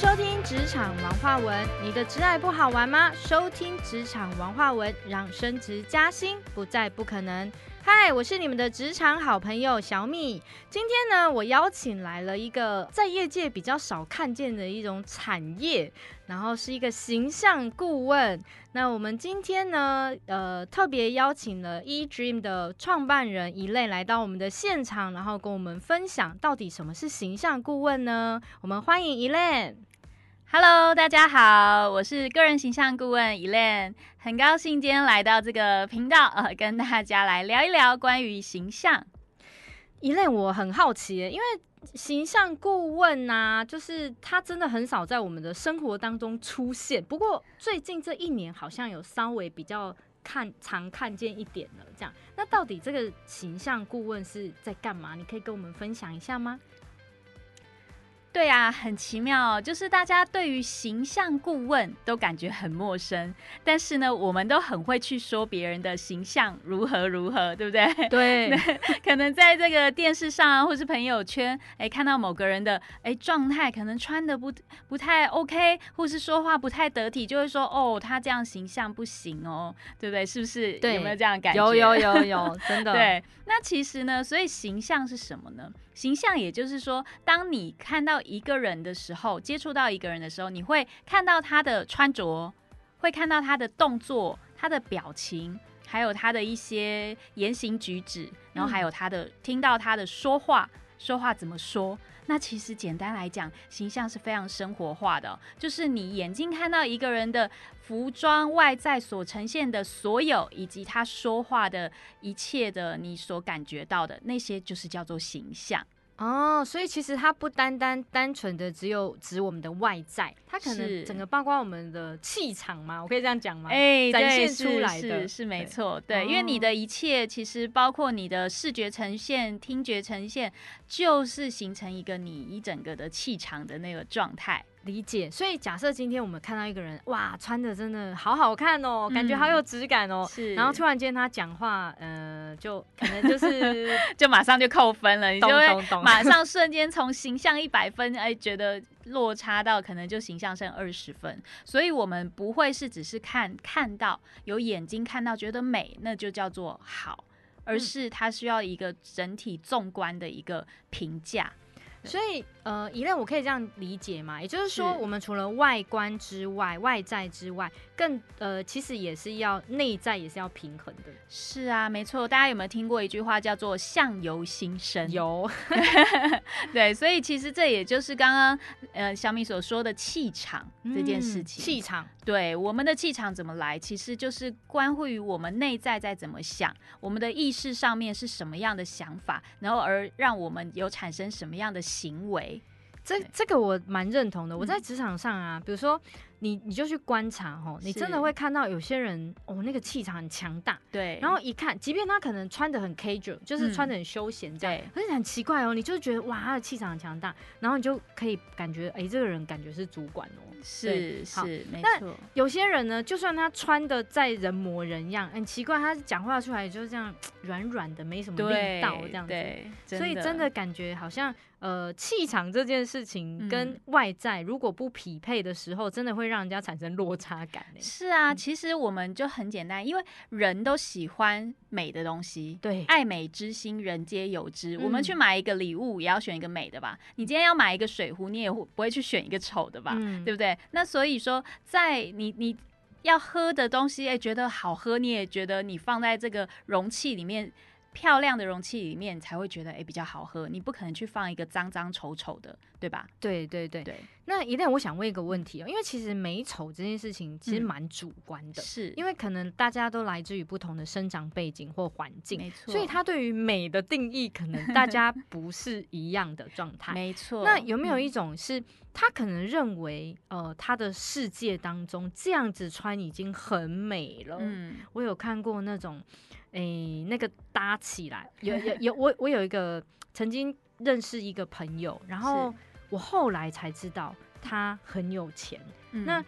收听职场王化文，你的职爱不好玩吗？收听职场王化文，让升职加薪不再不可能。嗨，我是你们的职场好朋友小米。今天呢，我邀请来了一个在业界比较少看见的一种产业，然后是一个形象顾问。那我们今天呢，呃，特别邀请了 E Dream 的创办人一类来到我们的现场，然后跟我们分享到底什么是形象顾问呢？我们欢迎一类。Hello，大家好，我是个人形象顾问 Elen，很高兴今天来到这个频道，呃，跟大家来聊一聊关于形象。Elen，我很好奇，因为形象顾问呐，就是他真的很少在我们的生活当中出现。不过最近这一年好像有稍微比较看常看见一点了。这样，那到底这个形象顾问是在干嘛？你可以跟我们分享一下吗？对啊，很奇妙，就是大家对于形象顾问都感觉很陌生，但是呢，我们都很会去说别人的形象如何如何，对不对？对，可能在这个电视上啊，或是朋友圈，哎，看到某个人的哎状态，可能穿的不不太 OK，或是说话不太得体，就会说哦，他这样形象不行哦，对不对？是不是？对，有没有这样感觉？有有有有，真的。对，那其实呢，所以形象是什么呢？形象也就是说，当你看到一个人的时候，接触到一个人的时候，你会看到他的穿着，会看到他的动作、他的表情，还有他的一些言行举止，然后还有他的听到他的说话，说话怎么说。那其实简单来讲，形象是非常生活化的，就是你眼睛看到一个人的服装外在所呈现的所有，以及他说话的一切的你所感觉到的那些，就是叫做形象。哦，所以其实它不单单单纯的只有指我们的外在，它可能整个包括我们的气场嘛，我可以这样讲吗？哎，展现出来的是没错，对，因为你的一切其实包括你的视觉呈现、听觉呈现，就是形成一个你一整个的气场的那个状态。理解，所以假设今天我们看到一个人，哇，穿的真的好好看哦，感觉好有质感哦，是。然后突然间他讲话，呃，就可能就是 就马上就扣分了，你就会马上 瞬间从形象一百分，哎，觉得落差到可能就形象剩二十分。所以我们不会是只是看看到有眼睛看到觉得美，那就叫做好，而是它需要一个整体纵观的一个评价。所以，呃，一类我可以这样理解嘛？也就是说，我们除了外观之外、外在之外，更呃，其实也是要内在也是要平衡的。是啊，没错。大家有没有听过一句话叫做“相由心生”？有。对，所以其实这也就是刚刚呃小米所说的气场这件事情。气场，对，我们的气场怎么来，其实就是关乎于我们内在在怎么想，我们的意识上面是什么样的想法，然后而让我们有产生什么样的。行为，这这个我蛮认同的。我在职场上啊，比如说。你你就去观察哦，你真的会看到有些人哦，那个气场很强大，对。然后一看，即便他可能穿的很 casual，就是穿的很休闲这样，可是很奇怪哦，你就觉得哇，他的气场很强大，然后你就可以感觉，哎，这个人感觉是主管哦，是是没错。有些人呢，就算他穿的再人模人样，很奇怪，他讲话出来就是这样 软软的，没什么力道这样子，所以真的感觉好像呃，气场这件事情跟外在如果不匹配的时候，真的会。让人家产生落差感是啊，其实我们就很简单，因为人都喜欢美的东西，对，爱美之心人皆有之。我们去买一个礼物，也要选一个美的吧？你今天要买一个水壶，你也会不会去选一个丑的吧？对不对？那所以说，在你你要喝的东西，哎，觉得好喝，你也觉得你放在这个容器里面。漂亮的容器里面才会觉得哎比较好喝，你不可能去放一个脏脏丑丑的，对吧？对对对对。那一旦我想问一个问题哦，因为其实美丑这件事情其实蛮主观的，是因为可能大家都来自于不同的生长背景或环境，没错，所以他对于美的定义可能大家不是一样的状态，没错。那有没有一种是他可能认为呃他的世界当中这样子穿已经很美了？嗯，我有看过那种。哎，那个搭起来。有有 有，我我有一个曾经认识一个朋友，然后我后来才知道他很有钱。那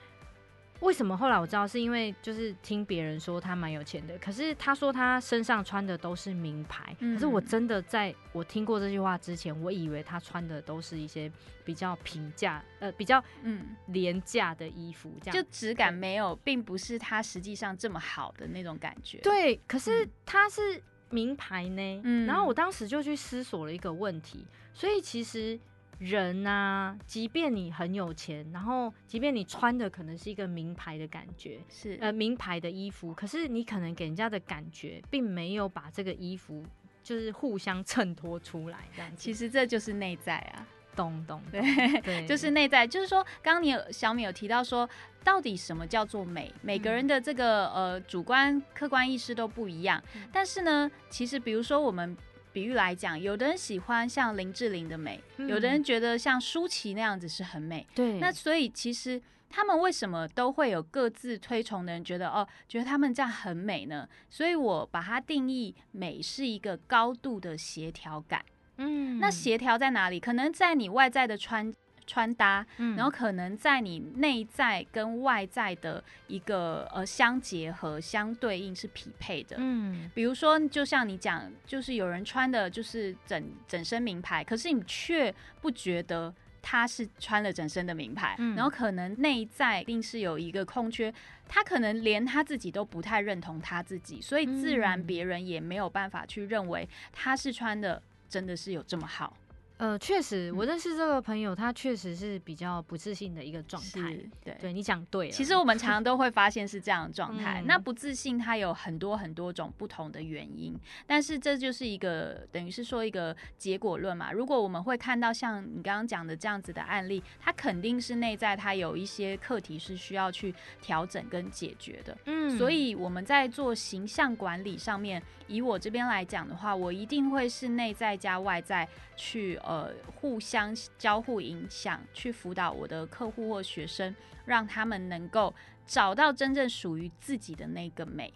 为什么后来我知道，是因为就是听别人说他蛮有钱的，可是他说他身上穿的都是名牌，嗯可是我真的在我听过这句话之前，我以为他穿的都是一些比较平价呃比较嗯，廉价的衣服，这样就质感没有，并不是他实际上这么好的那种感觉。，对，可是他是名牌呢。嗯然后我当时就去思索了一个问题，所以其实人呐、即便你很有钱，然后即便你穿的可能是一个名牌的感觉，是呃，名牌的衣服，可是你可能给人家的感觉，并没有把这个衣服就是互相衬托出来，这样子。其实这就是内在啊。懂懂，对 就是内在，就是说，刚刚你有小米有提到说，到底什么叫做美？每个人的这个呃主观客观意识都不一样。嗯但是呢，其实比如说我们比喻来讲，有的人喜欢像林志玲的美，嗯有的人觉得像舒淇那样子是很美。对，那所以其实他们为什么都会有各自推崇的人觉得哦，觉得他们这样很美呢？所以我把它定义美是一个高度的协调感。嗯那协调在哪里？可能在你外在的穿穿搭，嗯然后可能在你内在跟外在的一个呃相结合、相对应是匹配的。嗯比如说，就像你讲，就是有人穿的就是整整身名牌，可是你却不觉得他是穿了整身的名牌，嗯然后可能内在一定是有一个空缺，他可能连他自己都不太认同他自己，所以自然嗯别人也没有办法去认为他是穿的真的是有这么好。呃，确实，我嗯认识这个朋友，他确实是比较不自信的一个状态。对。对你讲对了，其实我们常常都会发现是这样的状态。嗯那不自信，它有很多很多种不同的原因，但是这就是一个等于是说一个结果论嘛。如果我们会看到像你刚刚讲的这样子的案例，它肯定是内在它有一些课题是需要去调整跟解决的。嗯所以我们在做形象管理上面，以我这边来讲的话，我一定会是内在加外在去呃互相交互影响，去辅导我的客户或学生，让他们能够找到真正属于自己的那个美。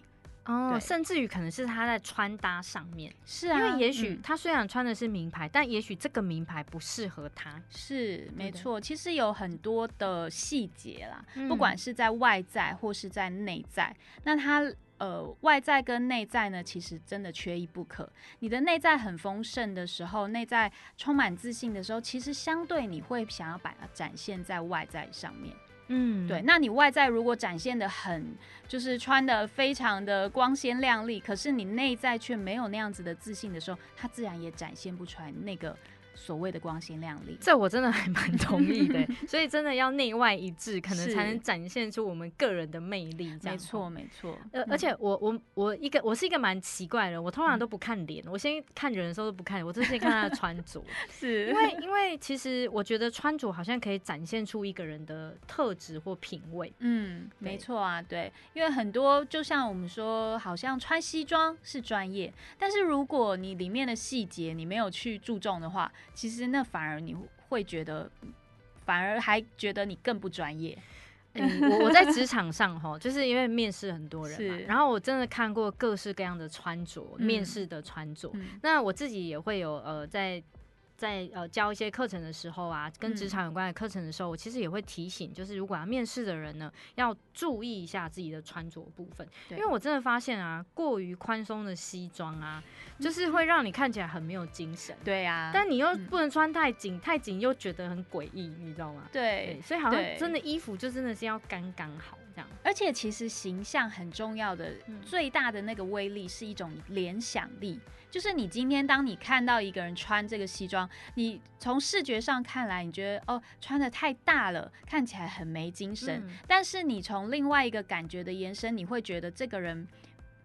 哦，甚至于可能是他在穿搭上面，是啊，因为也许嗯。他虽然穿的是名牌，但也许这个名牌不适合他。是没错，其实有很多的细节啦，嗯。不管是在外在或是在内在，那它呃外在跟内在呢，其实真的缺一不可。你的内在很丰盛的时候，内在充满自信的时候，其实相对你会想要把它展现在外在上面。嗯对，，那你外在如果展现的很，就是穿的非常的光鲜亮丽，可是你内在却没有那样子的自信的时候，它自然也展现不出来那个所谓的光鲜亮丽。这我真的还蛮同意的，所以真的要内外一致，可能才能展现出我们个人的魅力。没错，。没错。呃，嗯而且我我我一个我是一个蛮奇怪的人，我通常都不看脸，我先看人的时候都不看脸，我就先看他的穿着，是因为因为其实我觉得穿着好像可以展现出一个人的特质或品味。嗯，没错啊，对，因为很多就像我们说，好像穿西装是专业，但是如果你里面的细节你没有去注重的话，其实那反而你会觉得，反而还觉得你更不专业。嗯，我我在职场上哈，就是因为面试很多人嘛，然后我真的看过各式各样的穿着，嗯面试的穿着。嗯那我自己也会有呃，在在呃教一些课程的时候啊，跟职嗯场有关的课程的时候，我其实也会提醒，就是如果要面试的人呢，要注意一下自己的穿着部分，因为我真的发现啊，过于宽松的西装啊，就是会让你看起来很没有精神。对呀、但你又嗯不能穿太紧，太紧又觉得很诡异，你知道吗？对对，，所以好像真的衣服就真的是要刚刚好这样。而且其实形象很重要的，嗯最大的那个威力是一种联想力。就是你今天当你看到一个人穿这个西装，你从视觉上看来，你觉得哦穿的太大了，看起来很没精神。嗯但是你从另外一个感觉的延伸，你会觉得这个人，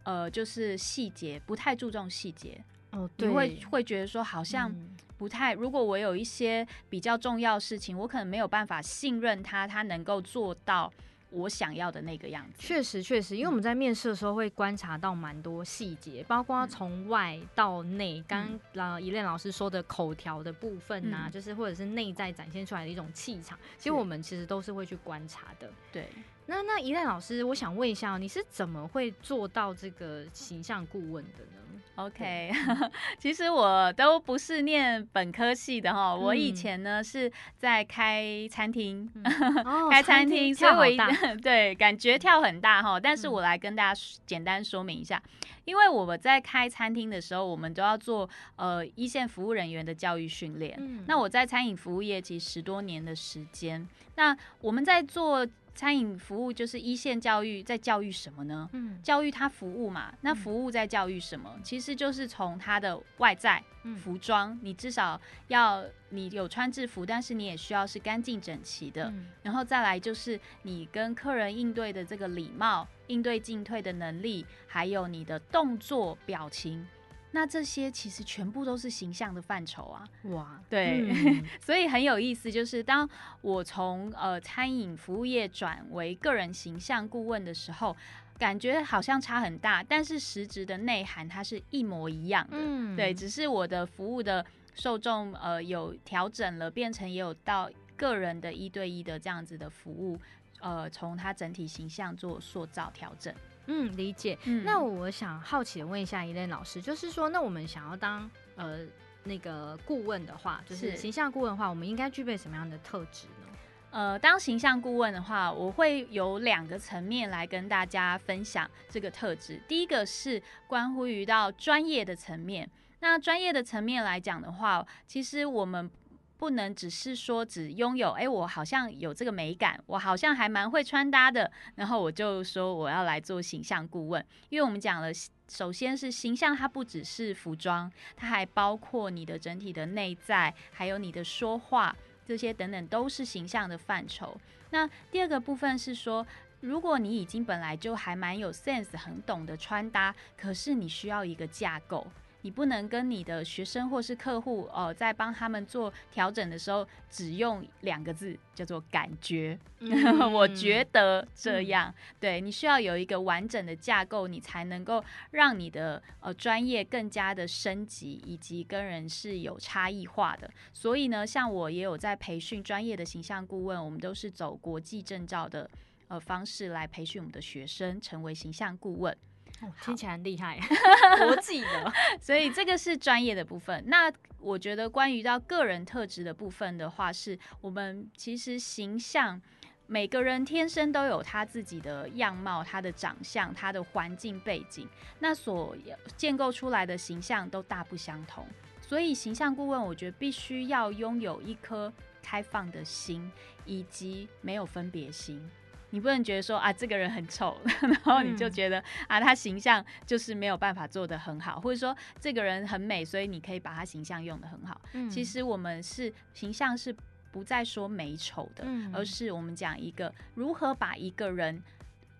呃，就是细节不太注重细节，哦，你会会觉得说好像嗯不太。如果我有一些比较重要事情，我可能没有办法信任他，他能够做到我想要的那个样子。确实确实，因为我们在面试的时候会观察到蛮多细节，包括从外到内，刚刚呃怡恋老师说的口条的部分呐、嗯就是或者是内在展现出来的一种气场，其实我们其实都是会去观察的。对。那那一恋老师，我想问一下哦，你是怎么会做到这个形象顾问的呢？OK，其实我都不是念本科系的哈，我以嗯前呢是在开餐厅，哦开餐厅，所以我 对感觉跳很大哈。但是嗯我来跟大家说简单说明一下，因为我们在开餐厅的时候，我们都要做呃一线服务人员的教育训练。嗯那我在餐饮服务业其实十多年的时间，那我们在做餐饮服务，就是一线教育，在教育什么呢？嗯教育他服务嘛，那嗯服务在教育什么？其实就是从他的外在嗯服装，你至少要你有穿制服，但是你也需要是干净整齐的。嗯然后再来就是你跟客人应对的这个礼貌、应对进退的能力，还有你的动作、表情，那这些其实全部都是形象的范畴啊。哇，对嗯 所以很有意思，就是当我从呃餐饮服务业转为个人形象顾问的时候，感觉好像差很大，但是实质的内涵它是一模一样的。嗯对，只是我的服务的受众呃有调整了，变成也有到个人的一对一的这样子的服务，呃，从他整体形象做塑造调整。嗯理解。嗯那我想好奇的问一下一类老师，就是说，那我们想要当呃那个顾问的话，就是是形象顾问的话，我们应该具备什么样的特质呢？呃，当形象顾问的话，我会有两个层面来跟大家分享这个特质。第一个是关乎于到专业的层面。那专业的层面来讲的话，其实我们不能只是说只拥有，哎、我好像有这个美感，我好像还蛮会穿搭的，然后我就说我要来做形象顾问。因为我们讲了，首先是形象，它不只是服装，它还包括你的整体的内在，还有你的说话。这些等等都是形象的范畴。那第二个部分是说，如果你已经本来就还蛮有 sense、很懂得穿搭，可是你需要一个架构。你不能跟你的学生或是客户，呃，在帮他们做调整的时候，只用两个字叫做感觉。我觉得这样，对你需要有一个完整的架构，你才能够让你的呃专业更加的升级，以及跟人是有差异化的。所以呢，像我也有在培训专业的形象顾问，我们都是走国际证照的呃方式来培训我们的学生成为形象顾问。哦听起来很厉害，国际的。所以这个是专业的部分。那我觉得关于到个人特质的部分的话，是我们其实形象。每个人天生都有他自己的样貌、他的长相、他的环境背景，那所建构出来的形象都大不相同。所以形象顾问，我觉得必须要拥有一颗开放的心，以及没有分别心。你不能觉得说啊，这个人很丑，然后你就嗯。觉得、啊，他形象就是没有办法做得很好，或者说这个人很美，所以你可以把他形象用得很好。嗯。其实我们是形象是不再说美丑的，嗯。而是我们讲一个如何把一个人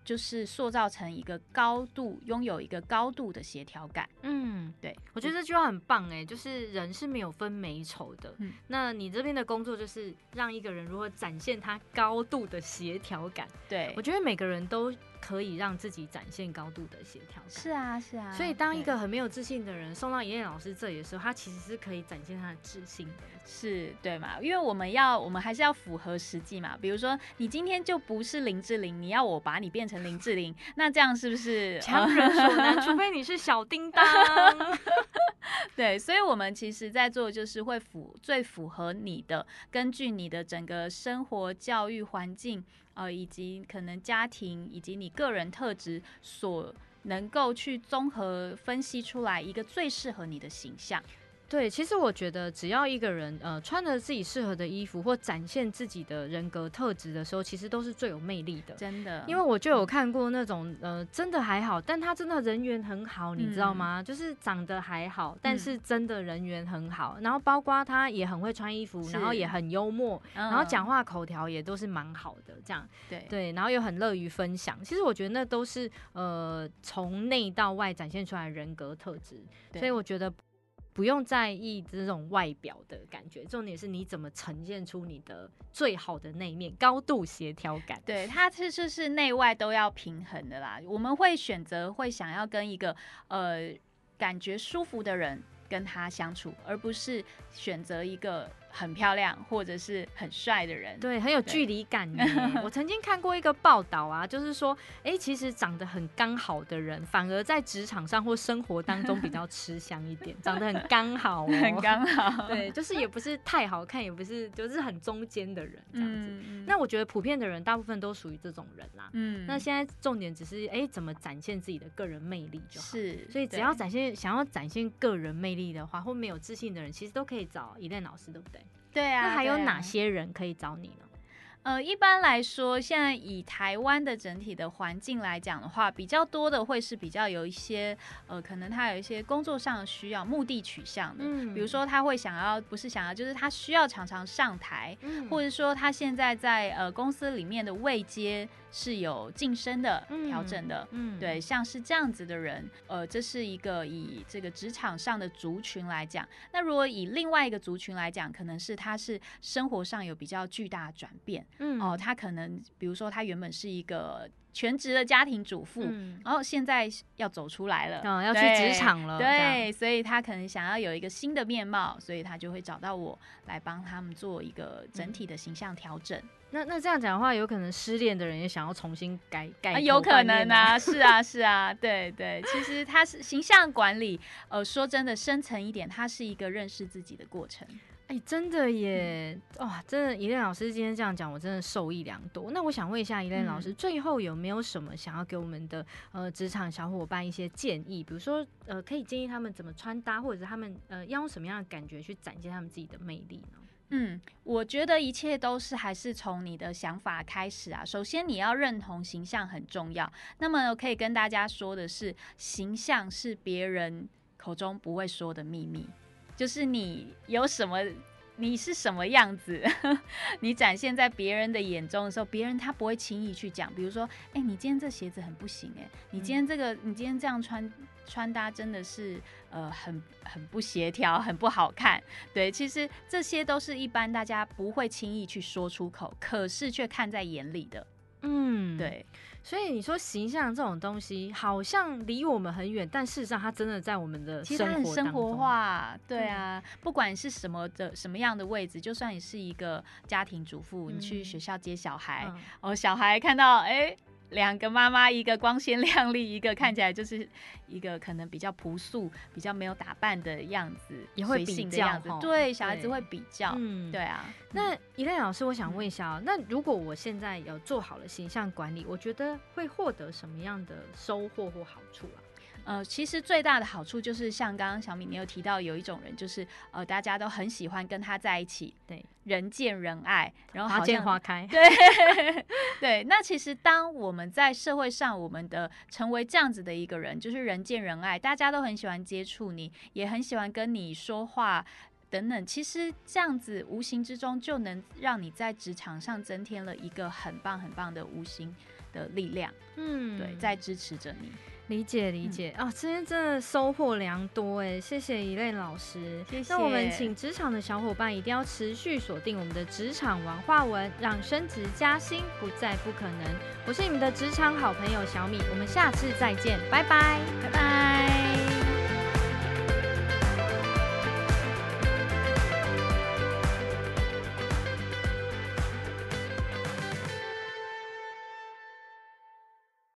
就是塑造成一个高度，拥有一个高度的协调感。嗯，对，我觉得这句话很棒哎，就是人是没有分美丑的。嗯那你这边的工作就是让一个人如何展现他高度的协调感。对我，觉得每个人都可以让自己展现高度的协调感。是啊，是啊。所以，当一个很没有自信的人送到妍妍老师这里的时候，他其实是可以展现他的自信的。是对嘛？因为我们要，我们还是要符合实际嘛。比如说，你今天就不是林志玲，你要我把你变成林志玲，那这样是不是强人所难，除非你是小叮当。对，所以我们其实在做就是会符最符合你的，根据你的整个生活、教育环境，呃，以及可能家庭以及你个人特质所能够去综合分析出来一个最适合你的形象。对，其实我觉得只要一个人呃穿着自己适合的衣服，或展现自己的人格特质的时候，其实都是最有魅力的。真的，因为我就有看过那种呃，真的还好，但他真的人缘很好，你知道吗？就是长得还好，但嗯是真的人缘很好。然后包括他也很会穿衣服，然后也很幽默，然然后讲话口条也都是蛮好的，这样对对，然后又很乐于分享。其实我觉得那都是呃从内到外展现出来的人格特质，所以我觉得。不用在意这种外表的感觉，重点是你怎么呈现出你的最好的那一面，高度协调感。对，它其实是内外都要平衡的啦。我们会选择会想要跟一个呃感觉舒服的人跟他相处，而不是选择一个很漂亮或者是很帅的人。对，很有距离感呢。我曾经看过一个报道啊，就是说，哎，其实长得很刚好的人，反而在职场上或生活当中比较吃香一点，长得很刚好，很刚好。对，就是也不是太好看，也不是就是很中间的人这样子。那我觉得普遍的人大部分都属于这种人啦。嗯。那现在重点只是哎，怎么展现自己的个人魅力就好。是。所以只要展现想要展现个人魅力的话，或没有自信的人，其实都可以找伊恋老师，对不对？对啊，那还有哪些人可以找你呢？呃，一般来说，现在以台湾的整体的环境来讲的话，比较多的会是比较有一些呃，可能他有一些工作上的需要目的取向的，嗯，比如说他会想要，不是想要，就是他需要常常上台，嗯，或者说他现在在呃公司里面的位阶。是有晋升的、调整的，嗯，对，像是这样子的人，呃，这是一个以这个职场上的族群来讲。那如果以另外一个族群来讲，可能是他是生活上有比较巨大的转变，嗯，哦，他可能比如说他原本是一个全职的家庭主妇，然后现在要走出来了，嗯，要去职场了，对，所以他可能想要有一个新的面貌，所以他就会找到我来帮他们做一个整体的形象调整。那那这样讲的话，有可能失恋的人也想要重新改改，有可能啊，是啊 是啊，对对，其实他是形象管理，呃，说真的，深层一点，它是一个认识自己的过程。哎，真的耶，哇，真的，伊恋老师今天这样讲，我真的受益良多。那我想问一下，伊恋老师，最后有没有什么想要给我们的呃职场小伙伴一些建议？比如说，呃，可以建议他们怎么穿搭，或者是他们呃要用什么样的感觉去展现他们自己的魅力呢？嗯，我觉得一切都是还是从你的想法开始啊。首先，你要认同形象很重要。那么，可以跟大家说的是，形象是别人口中不会说的秘密，就是你有什么。你是什么样子？你展现在别人的眼中的时候，别人他不会轻易去讲。比如说，哎，你今天这鞋子很不行，哎，你今天这个，你今天这样穿穿搭真的是呃很很不协调，很不好看。对，其实这些都是一般大家不会轻易去说出口，可是却看在眼里的。嗯，对。所以你说形象这种东西好像离我们很远，但事实上它真的在我们的其实很生活化。对啊，不管是什么的什么样的位置，就算你是一个家庭主妇，你去学校接小孩，哦，小孩看到哎。两个妈妈，一个光鲜亮丽，一个看起来就是一个可能比较朴素、比较没有打扮的样子，也会比较。对，小孩子会比较。嗯，对啊。那一类老师，我想问一下，那如果我现在有做好了形象管理，我觉得会获得什么样的收获或好处啊？呃，其实最大的好处就是像刚刚小米你有提到，有一种人就是呃，大家都很喜欢跟他在一起，对，人见人爱，然后花见花开，对 对。那其实当我们在社会上，我们的成为这样子的一个人，就是人见人爱，大家都很喜欢接触你，也很喜欢跟你说话等等。其实这样子无形之中就能让你在职场上增添了一个很棒很棒的无形的力量，嗯，对，在支持着你。理解理解哦，今天真的收获良多哎，谢谢一类老师。谢谢。那我们请职场的小伙伴一定要持续锁定我们的职场文化文，让升职加薪不再不可能。我是你们的职场好朋友小米，我们下次再见，拜拜，拜拜。